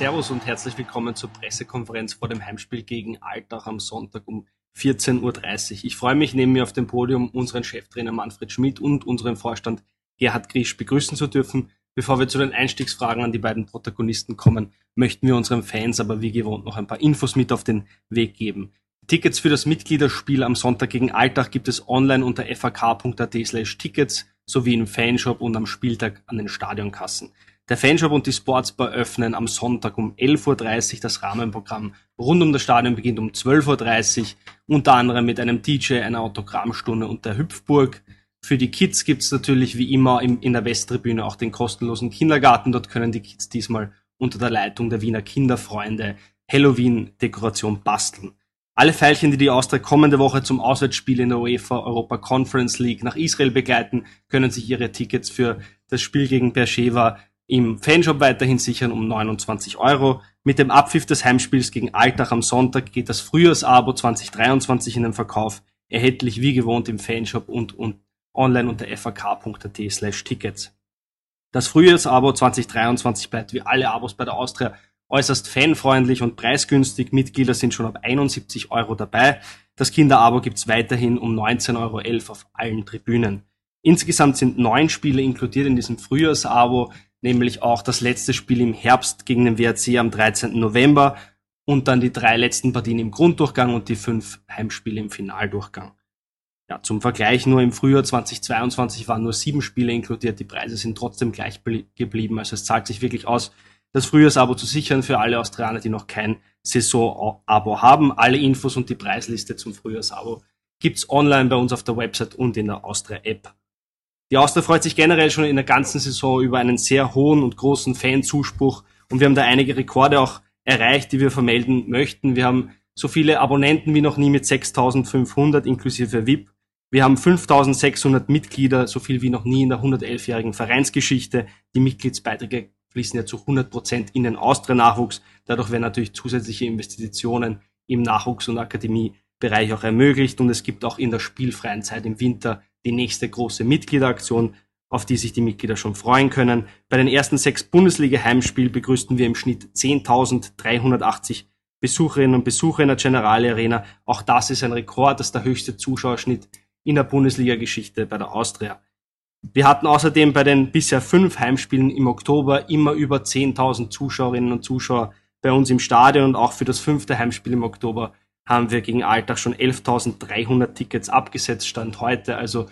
Servus und herzlich willkommen zur Pressekonferenz vor dem Heimspiel gegen Altach am Sonntag um 14.30 Uhr. Ich freue mich, neben mir auf dem Podium unseren Cheftrainer Manfred Schmidt und unseren Vorstand Gerhard Grisch begrüßen zu dürfen. Bevor wir zu den Einstiegsfragen an die beiden Protagonisten kommen, möchten wir unseren Fans aber wie gewohnt noch ein paar Infos mit auf den Weg geben. Tickets für das Mitgliederspiel am Sonntag gegen Alltag gibt es online unter fak.at slash tickets sowie im Fanshop und am Spieltag an den Stadionkassen. Der Fanshop und die Sportsbar öffnen am Sonntag um 11.30 Uhr. Das Rahmenprogramm rund um das Stadion beginnt um 12.30 Uhr, unter anderem mit einem DJ, einer Autogrammstunde und der Hüpfburg. Für die Kids gibt's natürlich wie immer in der Westtribüne auch den kostenlosen Kindergarten. Dort können die Kids diesmal unter der Leitung der Wiener Kinderfreunde Halloween-Dekoration basteln. Alle Pfeilchen, die die Austria kommende Woche zum Auswärtsspiel in der UEFA Europa Conference League nach Israel begleiten, können sich ihre Tickets für das Spiel gegen Beersheva im Fanshop weiterhin sichern um 29 Euro. Mit dem Abpfiff des Heimspiels gegen Alltag am Sonntag geht das Frühjahrsabo 2023 in den Verkauf, erhältlich wie gewohnt im Fanshop und, und online unter fak.at slash tickets. Das Frühjahrsabo 2023 bleibt wie alle Abos bei der Austria äußerst fanfreundlich und preisgünstig. Mitglieder sind schon ab 71 Euro dabei. Das Kinderabo gibt's weiterhin um 19,11 Euro auf allen Tribünen. Insgesamt sind neun Spiele inkludiert in diesem Frühjahrsabo nämlich auch das letzte Spiel im Herbst gegen den WRC am 13. November und dann die drei letzten Partien im Grunddurchgang und die fünf Heimspiele im Finaldurchgang. Ja, zum Vergleich nur im Frühjahr 2022 waren nur sieben Spiele inkludiert, die Preise sind trotzdem gleich geblieben, also es zahlt sich wirklich aus, das Frühjahrsabo zu sichern für alle Australier, die noch kein Saison-Abo haben. Alle Infos und die Preisliste zum Frühjahrsabo gibt's online bei uns auf der Website und in der Austria-App. Die Austria freut sich generell schon in der ganzen Saison über einen sehr hohen und großen Fanzuspruch und wir haben da einige Rekorde auch erreicht, die wir vermelden möchten. Wir haben so viele Abonnenten wie noch nie mit 6500 inklusive VIP. Wir haben 5600 Mitglieder, so viel wie noch nie in der 111-jährigen Vereinsgeschichte. Die Mitgliedsbeiträge fließen ja zu 100 Prozent in den Austria-Nachwuchs. Dadurch werden natürlich zusätzliche Investitionen im Nachwuchs- und Akademiebereich auch ermöglicht und es gibt auch in der spielfreien Zeit im Winter die nächste große Mitgliederaktion, auf die sich die Mitglieder schon freuen können. Bei den ersten sechs Bundesliga-Heimspielen begrüßten wir im Schnitt 10.380 Besucherinnen und Besucher in der Generale Arena. Auch das ist ein Rekord, das ist der höchste Zuschauerschnitt in der Bundesliga-Geschichte bei der Austria. Wir hatten außerdem bei den bisher fünf Heimspielen im Oktober immer über 10.000 Zuschauerinnen und Zuschauer bei uns im Stadion und auch für das fünfte Heimspiel im Oktober haben wir gegen Alltag schon 11.300 Tickets abgesetzt, Stand heute. Also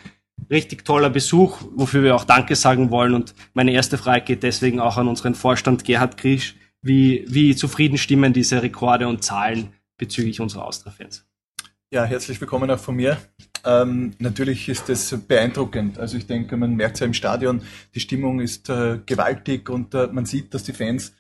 richtig toller Besuch, wofür wir auch Danke sagen wollen. Und meine erste Frage geht deswegen auch an unseren Vorstand Gerhard Grisch. Wie, wie zufrieden stimmen diese Rekorde und Zahlen bezüglich unserer Austria-Fans? Ja, herzlich willkommen auch von mir. Ähm, natürlich ist es beeindruckend. Also ich denke, man merkt es ja im Stadion, die Stimmung ist äh, gewaltig und äh, man sieht, dass die Fans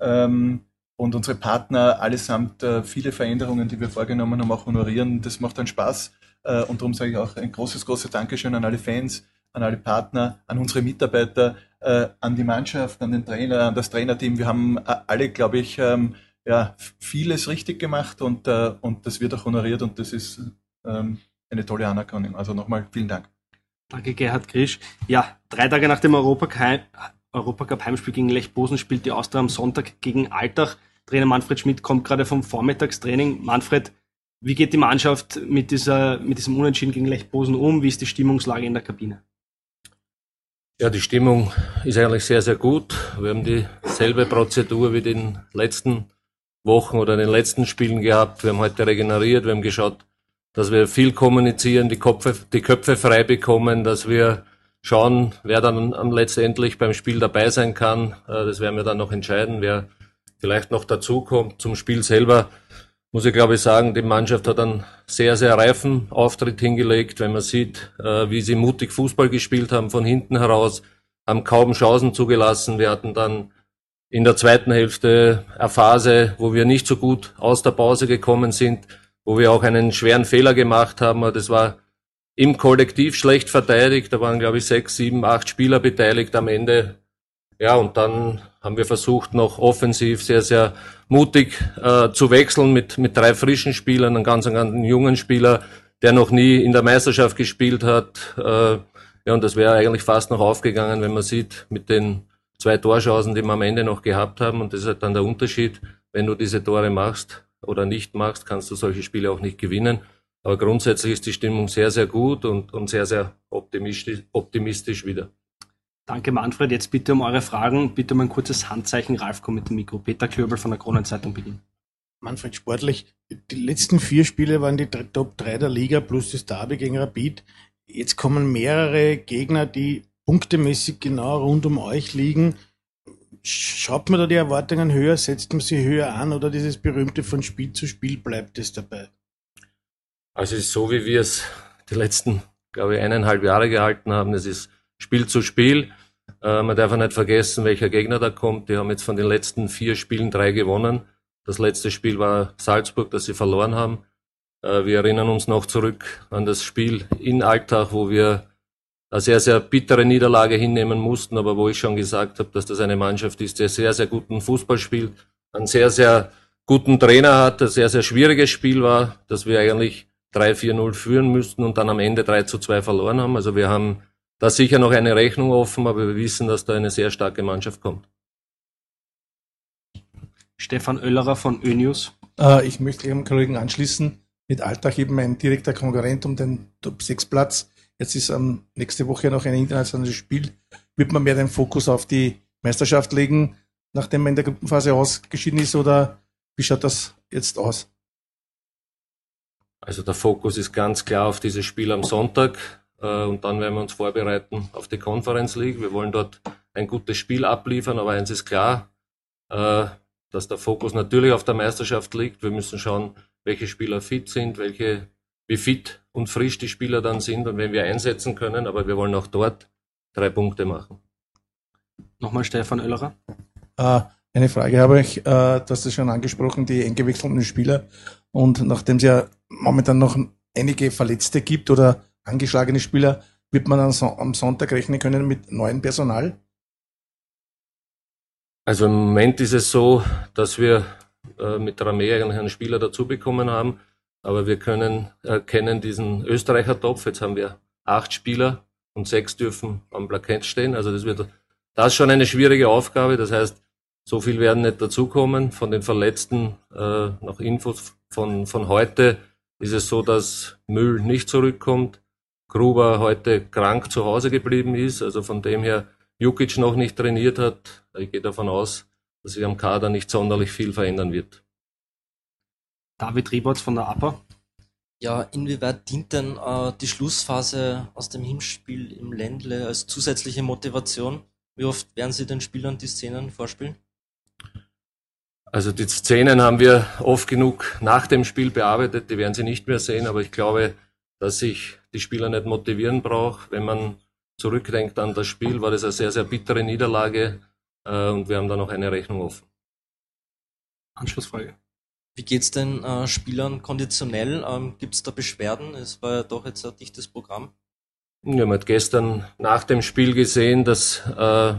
ähm, und unsere Partner allesamt äh, viele Veränderungen, die wir vorgenommen haben, auch honorieren. Das macht dann Spaß. Äh, und darum sage ich auch ein großes, großes Dankeschön an alle Fans, an alle Partner, an unsere Mitarbeiter, äh, an die Mannschaft, an den Trainer, an das Trainerteam. Wir haben alle, glaube ich, ähm, ja, vieles richtig gemacht und, und das wird auch honoriert und das ist ähm, eine tolle Anerkennung. Also nochmal vielen Dank. Danke, Gerhard Grisch. Ja, drei Tage nach dem Europacup Europacup Heimspiel gegen Lech Bosen spielt die Austria am Sonntag gegen Altach. Trainer Manfred Schmidt kommt gerade vom Vormittagstraining. Manfred, wie geht die Mannschaft mit, dieser, mit diesem Unentschieden gegen Lech Bosen um? Wie ist die Stimmungslage in der Kabine? Ja, die Stimmung ist eigentlich sehr, sehr gut. Wir haben dieselbe Prozedur wie den letzten Wochen oder den letzten Spielen gehabt. Wir haben heute regeneriert, wir haben geschaut, dass wir viel kommunizieren, die Köpfe, die Köpfe frei bekommen, dass wir schauen, wer dann letztendlich beim Spiel dabei sein kann. Äh, das werden wir dann noch entscheiden, wer vielleicht noch dazukommt. Zum Spiel selber muss ich glaube ich sagen, die Mannschaft hat einen sehr, sehr reifen Auftritt hingelegt, wenn man sieht, äh, wie sie mutig Fußball gespielt haben von hinten heraus, haben kaum Chancen zugelassen. Wir hatten dann in der zweiten Hälfte eine Phase, wo wir nicht so gut aus der Pause gekommen sind, wo wir auch einen schweren Fehler gemacht haben. Das war im Kollektiv schlecht verteidigt. Da waren, glaube ich, sechs, sieben, acht Spieler beteiligt am Ende. Ja, und dann haben wir versucht, noch offensiv sehr, sehr mutig äh, zu wechseln mit, mit drei frischen Spielern, einen ganz, ganz jungen Spieler, der noch nie in der Meisterschaft gespielt hat. Äh, ja, und das wäre eigentlich fast noch aufgegangen, wenn man sieht, mit den zwei Torchancen, die wir am Ende noch gehabt haben. Und das ist halt dann der Unterschied. Wenn du diese Tore machst oder nicht machst, kannst du solche Spiele auch nicht gewinnen. Aber grundsätzlich ist die Stimmung sehr, sehr gut und, und sehr, sehr optimistisch, optimistisch wieder. Danke, Manfred. Jetzt bitte um eure Fragen. Bitte um ein kurzes Handzeichen. Ralf kommt mit dem Mikro. Peter Klöbel von der Kronenzeitung beginnen. Manfred, sportlich. Die letzten vier Spiele waren die Top 3 der Liga plus das Derby gegen Rapid. Jetzt kommen mehrere Gegner, die punktemäßig genau rund um euch liegen. Schaut man da die Erwartungen höher, setzt man sie höher an oder dieses berühmte von Spiel zu Spiel bleibt es dabei? Also es ist so, wie wir es die letzten, glaube ich, eineinhalb Jahre gehalten haben. Es ist Spiel zu Spiel. Äh, man darf auch nicht vergessen, welcher Gegner da kommt. Die haben jetzt von den letzten vier Spielen drei gewonnen. Das letzte Spiel war Salzburg, das sie verloren haben. Äh, wir erinnern uns noch zurück an das Spiel in Alltag, wo wir eine sehr, sehr bittere Niederlage hinnehmen mussten, aber wo ich schon gesagt habe, dass das eine Mannschaft ist, die sehr, sehr guten Fußball spielt, einen sehr, sehr guten Trainer hat, ein sehr, sehr schwieriges Spiel war, dass wir eigentlich 3-4-0 führen müssten und dann am Ende 3 zu 2 verloren haben. Also wir haben da sicher noch eine Rechnung offen, aber wir wissen, dass da eine sehr starke Mannschaft kommt. Stefan Oellerer von Önius. Äh, ich möchte Ihrem Kollegen anschließen. Mit Alltag eben ein direkter Konkurrent um den Top 6 Platz. Jetzt ist ähm, nächste Woche noch ein internationales Spiel. Wird man mehr den Fokus auf die Meisterschaft legen, nachdem man in der Gruppenphase ausgeschieden ist, oder wie schaut das jetzt aus? Also der Fokus ist ganz klar auf dieses Spiel am Sonntag äh, und dann werden wir uns vorbereiten auf die Conference League. Wir wollen dort ein gutes Spiel abliefern, aber eins ist klar, äh, dass der Fokus natürlich auf der Meisterschaft liegt. Wir müssen schauen, welche Spieler fit sind, welche, wie fit und frisch die Spieler dann sind und wenn wir einsetzen können, aber wir wollen auch dort drei Punkte machen. Nochmal Stefan Oellerer. Äh, eine Frage habe ich, äh, hast es schon angesprochen, die eingewechselten Spieler. Und nachdem es ja momentan noch einige Verletzte gibt oder angeschlagene Spieler, wird man am Sonntag rechnen können mit neuem Personal? Also im Moment ist es so, dass wir äh, mit eigentlich einen Spieler dazu bekommen haben, aber wir können erkennen diesen Österreicher Topf. Jetzt haben wir acht Spieler und sechs dürfen am Plakett stehen. Also das wird das ist schon eine schwierige Aufgabe. Das heißt, so viel werden nicht dazukommen. Von den Verletzten äh, nach Infos von, von heute ist es so, dass Müll nicht zurückkommt. Gruber heute krank zu Hause geblieben ist. Also von dem her Jukic noch nicht trainiert hat. Ich gehe davon aus, dass sich am Kader nicht sonderlich viel verändern wird. David Rieberts von der APA. Ja, inwieweit dient denn äh, die Schlussphase aus dem Hinspiel im Ländle als zusätzliche Motivation? Wie oft werden Sie den Spielern die Szenen vorspielen? Also die Szenen haben wir oft genug nach dem Spiel bearbeitet, die werden Sie nicht mehr sehen, aber ich glaube, dass ich die Spieler nicht motivieren brauche. Wenn man zurückdenkt an das Spiel, war das eine sehr, sehr bittere Niederlage äh, und wir haben da noch eine Rechnung offen. Anschlussfrage. Wie geht's den äh, Spielern konditionell? Ähm, Gibt es da Beschwerden? Es war ja doch jetzt ein dichtes Programm. Wir haben halt gestern nach dem Spiel gesehen, dass äh,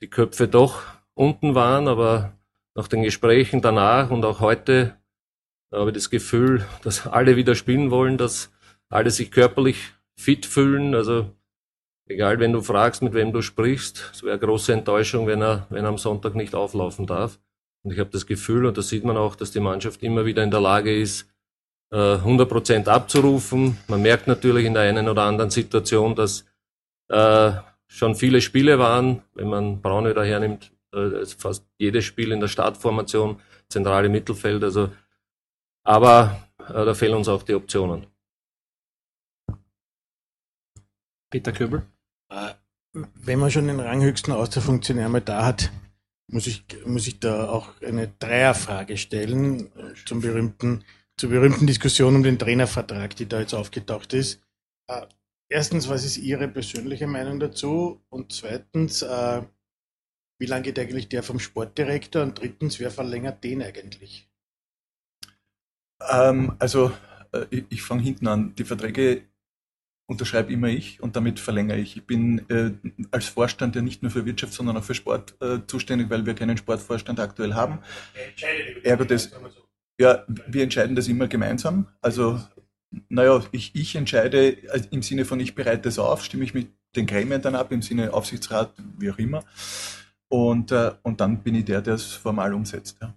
die Köpfe doch unten waren, aber nach den Gesprächen danach und auch heute habe ich das Gefühl, dass alle wieder spielen wollen, dass alle sich körperlich fit fühlen. Also egal, wenn du fragst, mit wem du sprichst, es wäre eine große Enttäuschung, wenn er, wenn er am Sonntag nicht auflaufen darf. Und ich habe das Gefühl, und das sieht man auch, dass die Mannschaft immer wieder in der Lage ist, 100 äh, Prozent abzurufen. Man merkt natürlich in der einen oder anderen Situation, dass äh, schon viele Spiele waren. Wenn man Braunöder hernimmt, äh, fast jedes Spiel in der Startformation, zentrale Mittelfeld. Also, aber äh, da fehlen uns auch die Optionen. Peter Köbel. Äh, wenn man schon den ranghöchsten Außerfunktionär mal da hat, muss ich, muss ich da auch eine Dreierfrage stellen zum berühmten, zur berühmten Diskussion um den Trainervertrag, die da jetzt aufgetaucht ist. Erstens, was ist Ihre persönliche Meinung dazu? Und zweitens, wie lange geht eigentlich der vom Sportdirektor? Und drittens, wer verlängert den eigentlich? Ähm, also, äh, ich, ich fange hinten an. Die Verträge unterschreibe immer ich und damit verlängere ich. Ich bin äh, als Vorstand ja nicht nur für Wirtschaft, sondern auch für Sport äh, zuständig, weil wir keinen Sportvorstand aktuell haben. Ergo das, ja, wir entscheiden das immer gemeinsam. Also, naja, ich, ich entscheide also im Sinne von ich bereite es auf, stimme ich mit den Gremien dann ab, im Sinne Aufsichtsrat, wie auch immer. Und, äh, und dann bin ich der, der es formal umsetzt. Ja.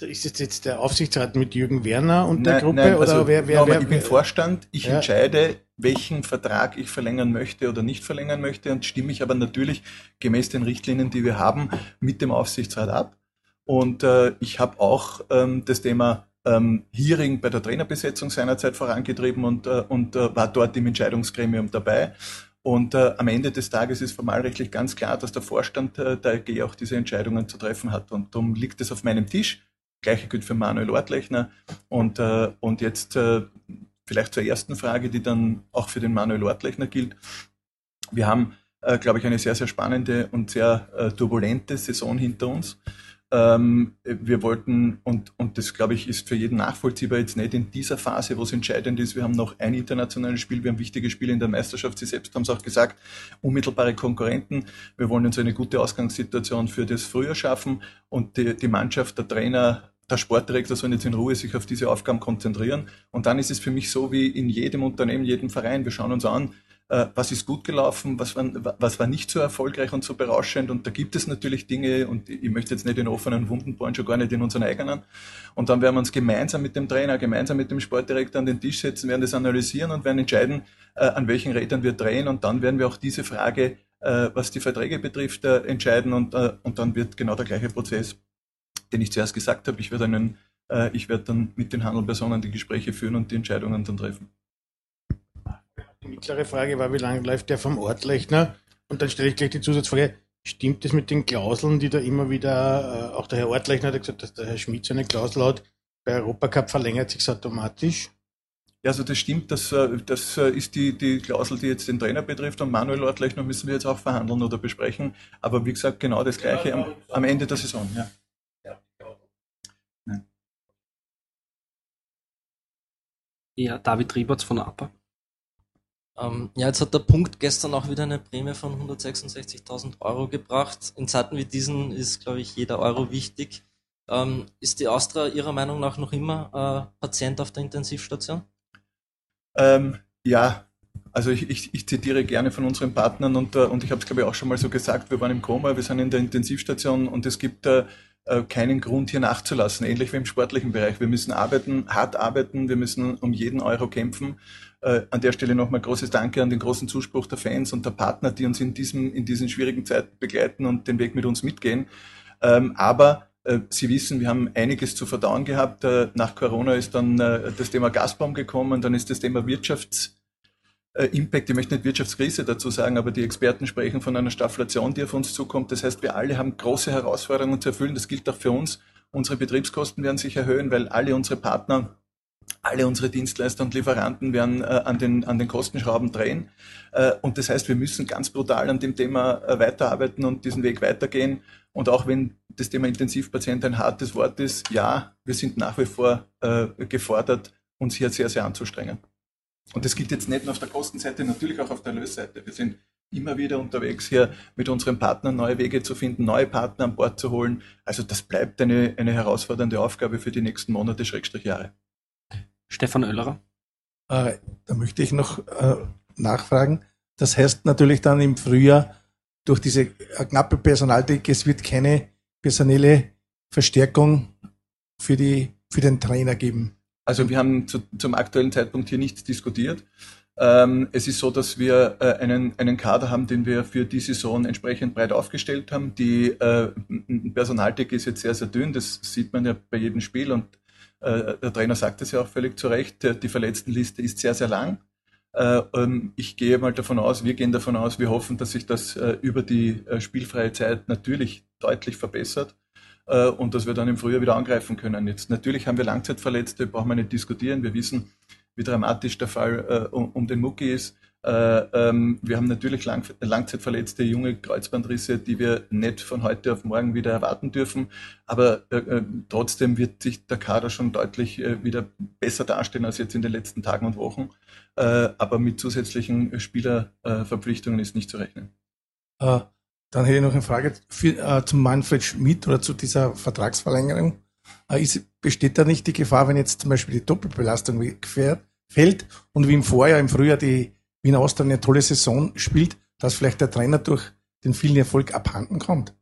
Also ist es jetzt der Aufsichtsrat mit Jürgen Werner und nein, der Gruppe? Nein, oder also, wer, wer, nochmal, wer, ich bin Vorstand, ich ja. entscheide, welchen Vertrag ich verlängern möchte oder nicht verlängern möchte und stimme ich aber natürlich gemäß den Richtlinien, die wir haben, mit dem Aufsichtsrat ab. Und äh, ich habe auch ähm, das Thema ähm, Hearing bei der Trainerbesetzung seinerzeit vorangetrieben und, äh, und äh, war dort im Entscheidungsgremium dabei. Und äh, am Ende des Tages ist formalrechtlich ganz klar, dass der Vorstand äh, der AG auch diese Entscheidungen zu treffen hat. Und darum liegt es auf meinem Tisch. Gleiche gilt für Manuel Ortlechner. Und, äh, und jetzt äh, vielleicht zur ersten Frage, die dann auch für den Manuel Ortlechner gilt. Wir haben, äh, glaube ich, eine sehr, sehr spannende und sehr äh, turbulente Saison hinter uns. Ähm, wir wollten, und, und das glaube ich ist für jeden nachvollziehbar, jetzt nicht in dieser Phase, wo es entscheidend ist, wir haben noch ein internationales Spiel, wir haben wichtige Spiele in der Meisterschaft, Sie selbst haben es auch gesagt, unmittelbare Konkurrenten. Wir wollen uns eine gute Ausgangssituation für das Frühjahr schaffen und die, die Mannschaft, der Trainer, der Sportdirektor sollen jetzt in Ruhe sich auf diese Aufgaben konzentrieren. Und dann ist es für mich so wie in jedem Unternehmen, jedem Verein. Wir schauen uns an, was ist gut gelaufen, was war, was war nicht so erfolgreich und so berauschend. Und da gibt es natürlich Dinge, und ich möchte jetzt nicht in offenen Wunden bohren, schon gar nicht in unseren eigenen. Und dann werden wir uns gemeinsam mit dem Trainer, gemeinsam mit dem Sportdirektor an den Tisch setzen, werden das analysieren und werden entscheiden, äh, an welchen Rädern wir drehen. Und dann werden wir auch diese Frage, äh, was die Verträge betrifft, entscheiden. Und, und dann wird genau der gleiche Prozess den ich zuerst gesagt habe. Ich werde, einen, äh, ich werde dann mit den Handelpersonen die Gespräche führen und die Entscheidungen dann treffen. Die mittlere Frage war, wie lange läuft der vom Ortlechner? Und dann stelle ich gleich die Zusatzfrage, stimmt es mit den Klauseln, die da immer wieder, äh, auch der Herr Ortlechner hat gesagt, dass der Herr Schmidt so eine Klausel hat, bei Europacup verlängert sich automatisch? Ja, also das stimmt, das, äh, das äh, ist die, die Klausel, die jetzt den Trainer betrifft. Und Manuel Ortlechner müssen wir jetzt auch verhandeln oder besprechen. Aber wie gesagt, genau das Gleiche am, am Ende der Saison. Ja. Ja, David Rieberts von APA. Ähm, ja, jetzt hat der Punkt gestern auch wieder eine Prämie von 166.000 Euro gebracht. In Zeiten wie diesen ist, glaube ich, jeder Euro wichtig. Ähm, ist die Austria Ihrer Meinung nach noch immer äh, Patient auf der Intensivstation? Ähm, ja, also ich, ich, ich, zitiere gerne von unseren Partnern und, äh, und ich habe es, glaube ich, auch schon mal so gesagt, wir waren im Koma, wir sind in der Intensivstation und es gibt äh, keinen Grund hier nachzulassen, ähnlich wie im sportlichen Bereich. Wir müssen arbeiten, hart arbeiten, wir müssen um jeden Euro kämpfen. Äh, an der Stelle nochmal großes Danke an den großen Zuspruch der Fans und der Partner, die uns in, diesem, in diesen schwierigen Zeiten begleiten und den Weg mit uns mitgehen. Ähm, aber äh, Sie wissen, wir haben einiges zu verdauen gehabt. Äh, nach Corona ist dann äh, das Thema Gazprom gekommen, dann ist das Thema Wirtschafts äh, Impact, ich möchte nicht Wirtschaftskrise dazu sagen, aber die Experten sprechen von einer Stagflation, die auf uns zukommt. Das heißt, wir alle haben große Herausforderungen zu erfüllen. Das gilt auch für uns. Unsere Betriebskosten werden sich erhöhen, weil alle unsere Partner, alle unsere Dienstleister und Lieferanten werden äh, an, den, an den Kostenschrauben drehen. Äh, und das heißt, wir müssen ganz brutal an dem Thema äh, weiterarbeiten und diesen Weg weitergehen. Und auch wenn das Thema Intensivpatient ein hartes Wort ist, ja, wir sind nach wie vor äh, gefordert, uns hier sehr, sehr anzustrengen. Und das gilt jetzt nicht nur auf der Kostenseite, natürlich auch auf der Lösseite. Wir sind immer wieder unterwegs, hier mit unseren Partnern neue Wege zu finden, neue Partner an Bord zu holen. Also das bleibt eine, eine herausfordernde Aufgabe für die nächsten Monate, Schrägstrich Jahre. Stefan Oellerer. Äh, da möchte ich noch äh, nachfragen. Das heißt natürlich dann im Frühjahr durch diese knappe Personaldecke, es wird keine personelle Verstärkung für, die, für den Trainer geben. Also wir haben zu, zum aktuellen Zeitpunkt hier nichts diskutiert. Ähm, es ist so, dass wir äh, einen, einen Kader haben, den wir für die Saison entsprechend breit aufgestellt haben. Die äh, Personaldecke ist jetzt sehr, sehr dünn. Das sieht man ja bei jedem Spiel und äh, der Trainer sagt es ja auch völlig zu Recht. Die Verletztenliste ist sehr, sehr lang. Äh, ähm, ich gehe mal davon aus, wir gehen davon aus, wir hoffen, dass sich das äh, über die äh, spielfreie Zeit natürlich deutlich verbessert äh, und dass wir dann im Frühjahr wieder angreifen können. Jetzt natürlich haben wir Langzeitverletzte, brauchen wir nicht diskutieren. Wir wissen, wie dramatisch der Fall äh, um, den Mucki ist. Äh, ähm, wir haben natürlich lang, Langzeitverletzte, junge Kreuzbandrisse, die wir nicht von heute auf morgen wieder erwarten dürfen. Aber äh, äh, trotzdem wird sich der Kader schon deutlich äh, wieder besser darstellen als jetzt in den letzten Tagen und Wochen. aber mit zusätzlichen Spielerverpflichtungen ist nicht zu rechnen. Dann hätte ich noch eine Frage für, äh, zum Manfred Schmidt oder zu dieser Vertragsverlängerung. Äh, ist, besteht da nicht die Gefahr, wenn jetzt zum Beispiel die Doppelbelastung wegfährt, fällt und wie im Vorjahr, im Frühjahr die Wiener Austria eine tolle Saison spielt, dass vielleicht der Trainer durch den vielen Erfolg abhanden kommt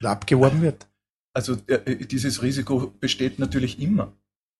oder abgeworben wird? Also äh, dieses Risiko besteht natürlich immer.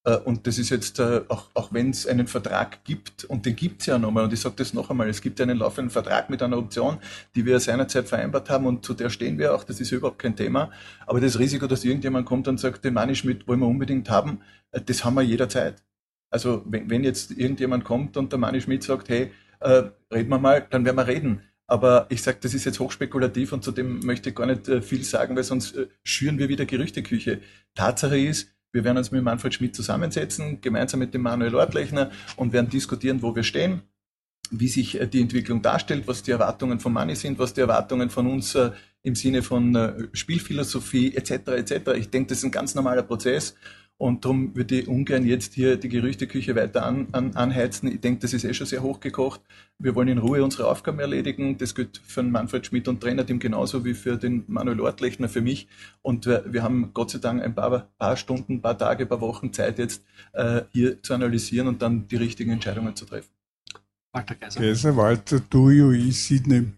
Äh, und das ist jetzt, äh, auch, auch wenn es einen Vertrag gibt, und den gibt es ja nochmal, und ich sage das noch einmal, es gibt einen laufenden Vertrag mit einer Option, die wir seinerzeit vereinbart haben und zu der stehen wir auch, das ist überhaupt kein Thema. Aber das Risiko, dass irgendjemand kommt und sagt, den Money Schmidt wollen wir unbedingt haben, äh, das haben wir jederzeit. Also wenn, wenn jetzt irgendjemand kommt und der Manni Schmidt sagt, hey, äh, reden wir mal, dann werden wir reden. Aber ich sage, das ist jetzt hochspekulativ und zudem möchte ich gar nicht äh, viel sagen, weil sonst äh, schüren wir wieder Gerüchteküche. Tatsache ist, wir werden uns mit Manfred Schmidt zusammensetzen, gemeinsam mit dem Manuel Ortlechner und werden diskutieren, wo wir stehen, wie sich äh, die Entwicklung darstellt, was die Erwartungen von Money sind, was die Erwartungen von uns äh, im Sinne von äh, Spielphilosophie etc. etc. Ich denke, das ist ein ganz normaler Prozess und darum würde ich ungern jetzt hier die Gerüchteküche weiter an, an, anheizen. Ich denke, das ist eh schon sehr hochgekocht. Wir wollen in Ruhe unsere Aufgaben erledigen. Das gilt für den Manfred Schmidt und Trainerteam genauso wie für den Manuel Ortlechner, für mich. Und wir, wir haben Gott sei Dank ein paar, paar Stunden, paar Tage, paar Wochen Zeit jetzt äh, hier zu analysieren und dann die richtigen Entscheidungen zu treffen. Walter Kaiser. Kaiser Walter Dui, Sydney.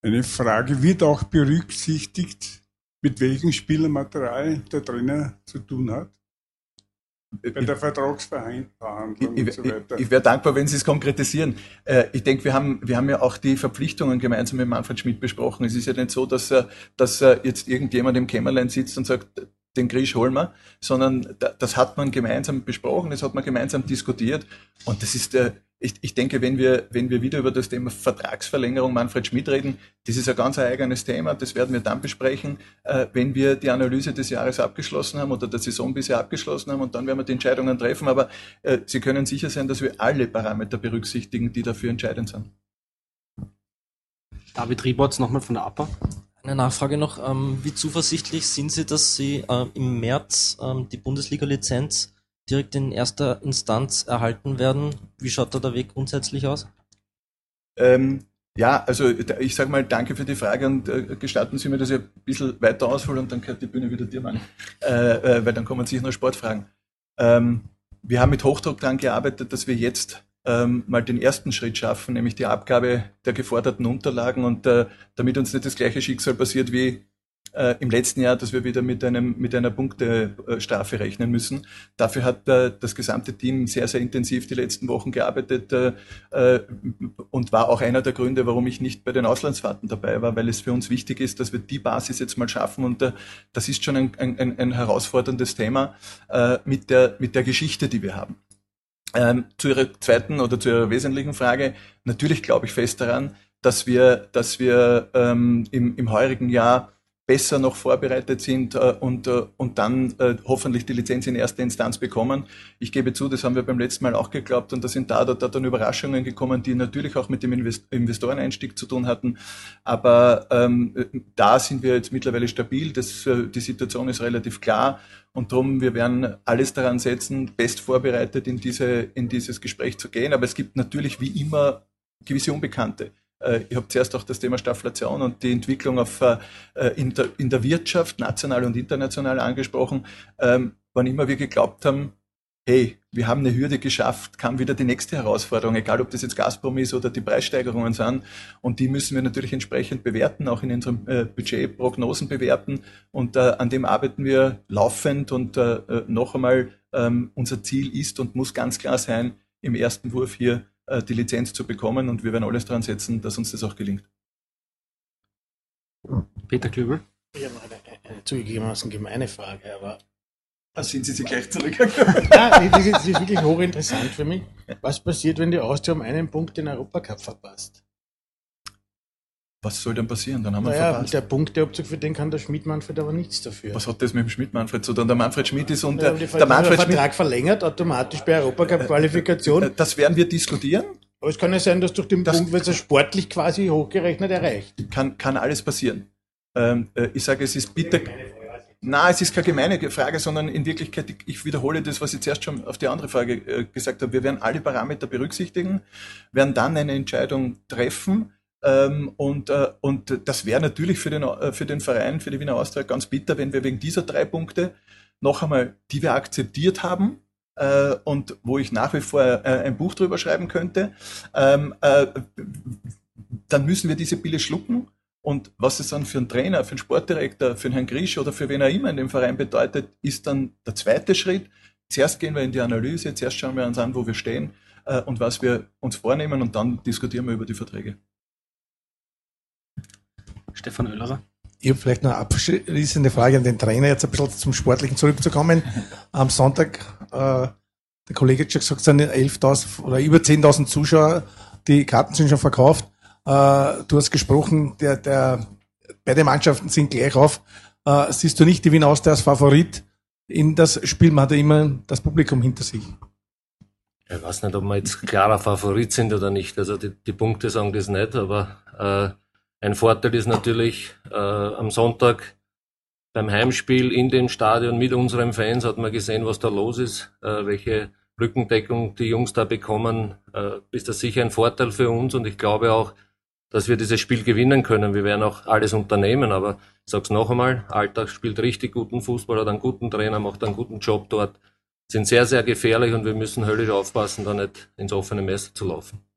Eine Frage, wird auch berücksichtigt, mit welchem Spielermaterial der Trainer zu tun hat? Bei der Vertragsverhandlung ich, und so weiter. Ich, ich wäre dankbar, wenn Sie es konkretisieren. Äh, ich denke, wir haben, wir haben ja auch die Verpflichtungen gemeinsam mit Manfred Schmidt besprochen. Es ist ja nicht so, dass, dass jetzt irgendjemand im Kämmerlein sitzt und sagt, den Grisch holen wir, sondern das hat man gemeinsam besprochen, das hat man gemeinsam diskutiert und das ist der, ich, ich denke, wenn wir, wenn wir wieder über das Thema Vertragsverlängerung Manfred Schmidt reden, das ist ein ganz eigenes Thema, das werden wir dann besprechen, äh, wenn wir die Analyse des Jahres abgeschlossen haben oder der Saison bisher abgeschlossen haben und dann werden wir die Entscheidungen treffen, aber äh, Sie können sicher sein, dass wir alle Parameter berücksichtigen, die dafür entscheidend sind. David Riebots nochmal von der APA. Eine Nachfrage noch. Ähm, wie zuversichtlich sind Sie, dass Sie äh, im März ähm, die Bundesliga-Lizenz direkt in erster Instanz erhalten werden? Wie schaut da der Weg grundsätzlich aus? Ähm, ja, also ich sage mal danke für die Frage und äh, gestatten Sie mir, dass ich ein bisschen weiter aushole und dann gehört die Bühne wieder dir, Mann. Äh, äh, weil dann kommen sich noch Sportfragen. Ähm, wir haben mit Hochdruck daran gearbeitet, dass wir jetzt ähm, mal den ersten Schritt schaffen, nämlich die Abgabe der geforderten Unterlagen und äh, damit uns nicht das gleiche Schicksal passiert wie äh, im letzten Jahr, dass wir wieder mit einem mit einer Punktestrafe rechnen müssen. Dafür hat äh, das gesamte Team sehr sehr intensiv die letzten Wochen gearbeitet äh, äh, und war auch einer der Gründe, warum ich nicht bei den Auslandsfahrten dabei war, weil es für uns wichtig ist, dass wir die Basis jetzt mal schaffen und äh, das ist schon ein, ein, ein herausforderndes Thema äh, mit der mit der Geschichte, die wir haben. Ähm, zu Ihrer zweiten oder zu Ihrer wesentlichen Frage. Natürlich glaube ich fest daran, dass wir, dass wir ähm, im, im heurigen Jahr besser noch vorbereitet sind äh, und, äh, und dann äh, hoffentlich die Lizenz in erster Instanz bekommen. Ich gebe zu, das haben wir beim letzten Mal auch geglaubt und da sind da, da, da dann Überraschungen gekommen, die natürlich auch mit dem Invest Investoreneinstieg zu tun hatten. Aber ähm, da sind wir jetzt mittlerweile stabil. Das, die Situation ist relativ klar und darum, wir werden alles daran setzen, best vorbereitet in, diese, in dieses Gespräch zu gehen. Aber es gibt natürlich wie immer gewisse Unbekannte. Äh, ich habe zuerst auch das Thema Stagflation und die Entwicklung auf, äh, in, der, in der Wirtschaft, national und international angesprochen. Ähm, wann immer wir geglaubt haben, hey, wir haben eine Hürde geschafft, kam wieder die nächste Herausforderung, egal ob das jetzt Gazprom ist oder die Preissteigerungen sind. Und die müssen wir natürlich entsprechend bewerten, auch in unserem äh, Budget Prognosen bewerten. Und äh, an dem arbeiten wir laufend. Und äh, äh noch einmal, ähm, unser Ziel ist und muss ganz klar sein, im ersten Wurf hier äh, die Lizenz zu bekommen und wir werden alles daran setzen, dass uns das auch gelingt. Peter Klübel. Ich habe eine, eine zugegebenermaßen gemeine Frage, aber. Da sind Sie sich gleich zurück. Nein, das ist, das ist wirklich hochinteressant für mich. Was passiert, wenn die Austria um einen Punkt den Europacup verpasst? Was soll denn passieren? Dann haben wir naja, verpasst. Der Punkteabzug, für den kann der Schmidt-Manfred aber nichts dafür. Was hat das mit dem Schmidt-Manfred zu tun? Der Manfred Schmidt ist und ja, der, der Manfred der Vertrag verlängert automatisch bei Europacup-Qualifikation. Äh, das werden wir diskutieren. Aber es kann ja sein, dass durch den das Punkt wird es sportlich quasi hochgerechnet erreicht. Kann, kann alles passieren. Ähm, äh, ich sage, es ist bitter. Na, es ist keine gemeine Frage, sondern in Wirklichkeit, ich wiederhole das, was ich zuerst schon auf die andere Frage äh, gesagt habe. Wir werden alle Parameter berücksichtigen, werden dann eine Entscheidung treffen ähm, und, äh, und das wäre natürlich für den, äh, für den Verein, für die Wiener Austria ganz bitter, wenn wir wegen dieser drei Punkte noch einmal, die wir akzeptiert haben, äh, und wo ich nach wie vor äh, ein Buch drüber schreiben könnte, ähm, äh, dann müssen wir diese Pille schlucken. Und was es dann für einen Trainer, für einen Sportdirektor, für einen Herrn Grisch oder für wen auch immer in dem Verein bedeutet, ist dann der zweite Schritt. Zuerst gehen wir in die Analyse, zuerst schauen wir uns an, wo wir stehen und was wir uns vornehmen und dann diskutieren wir über die Verträge. Stefan Oellerer. Ich habe vielleicht noch eine abschließende Frage an den Trainer, jetzt ein bisschen zum Sportlichen zurückzukommen. Am Sonntag, äh, der Kollege hat schon gesagt, es sind 11.000 oder über 10.000 Zuschauer, die Karten sind schon verkauft. Äh, du hast gesprochen, der, der, beide Mannschaften sind gleich auf. Äh, siehst du nicht die Wien aus als Favorit in das Spiel? Man hat ja immer das Publikum hinter sich. Ich weiß nicht, ob wir jetzt klarer Favorit sind oder nicht. Also die, die Punkte sagen das nicht, aber äh, ein Vorteil ist natürlich äh, am Sonntag beim Heimspiel in dem Stadion mit unseren Fans hat man gesehen, was da los ist, äh, welche Rückendeckung die Jungs da bekommen. Äh, ist das sicher ein Vorteil für uns und ich glaube auch, dass wir dieses Spiel gewinnen können. Wir werden auch alles unternehmen, aber ich sag's noch einmal, Alltag spielt richtig guten Fußball, hat einen guten Trainer, macht einen guten Job dort, sind sehr, sehr gefährlich und wir müssen höllisch aufpassen, da nicht ins offene Messer zu laufen.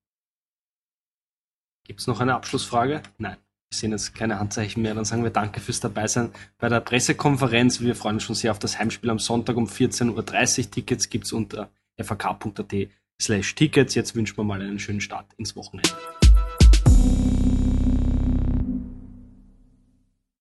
Gibt es noch eine Abschlussfrage? Nein. Wir sehen jetzt keine Handzeichen mehr. Dann sagen wir Danke fürs Dabeisein bei der Pressekonferenz. Wir freuen uns schon sehr auf das Heimspiel am Sonntag um 14.30 Uhr. Tickets gibt es unter fak.at slash Tickets. Jetzt wünschen wir mal einen schönen Start ins Wochenende.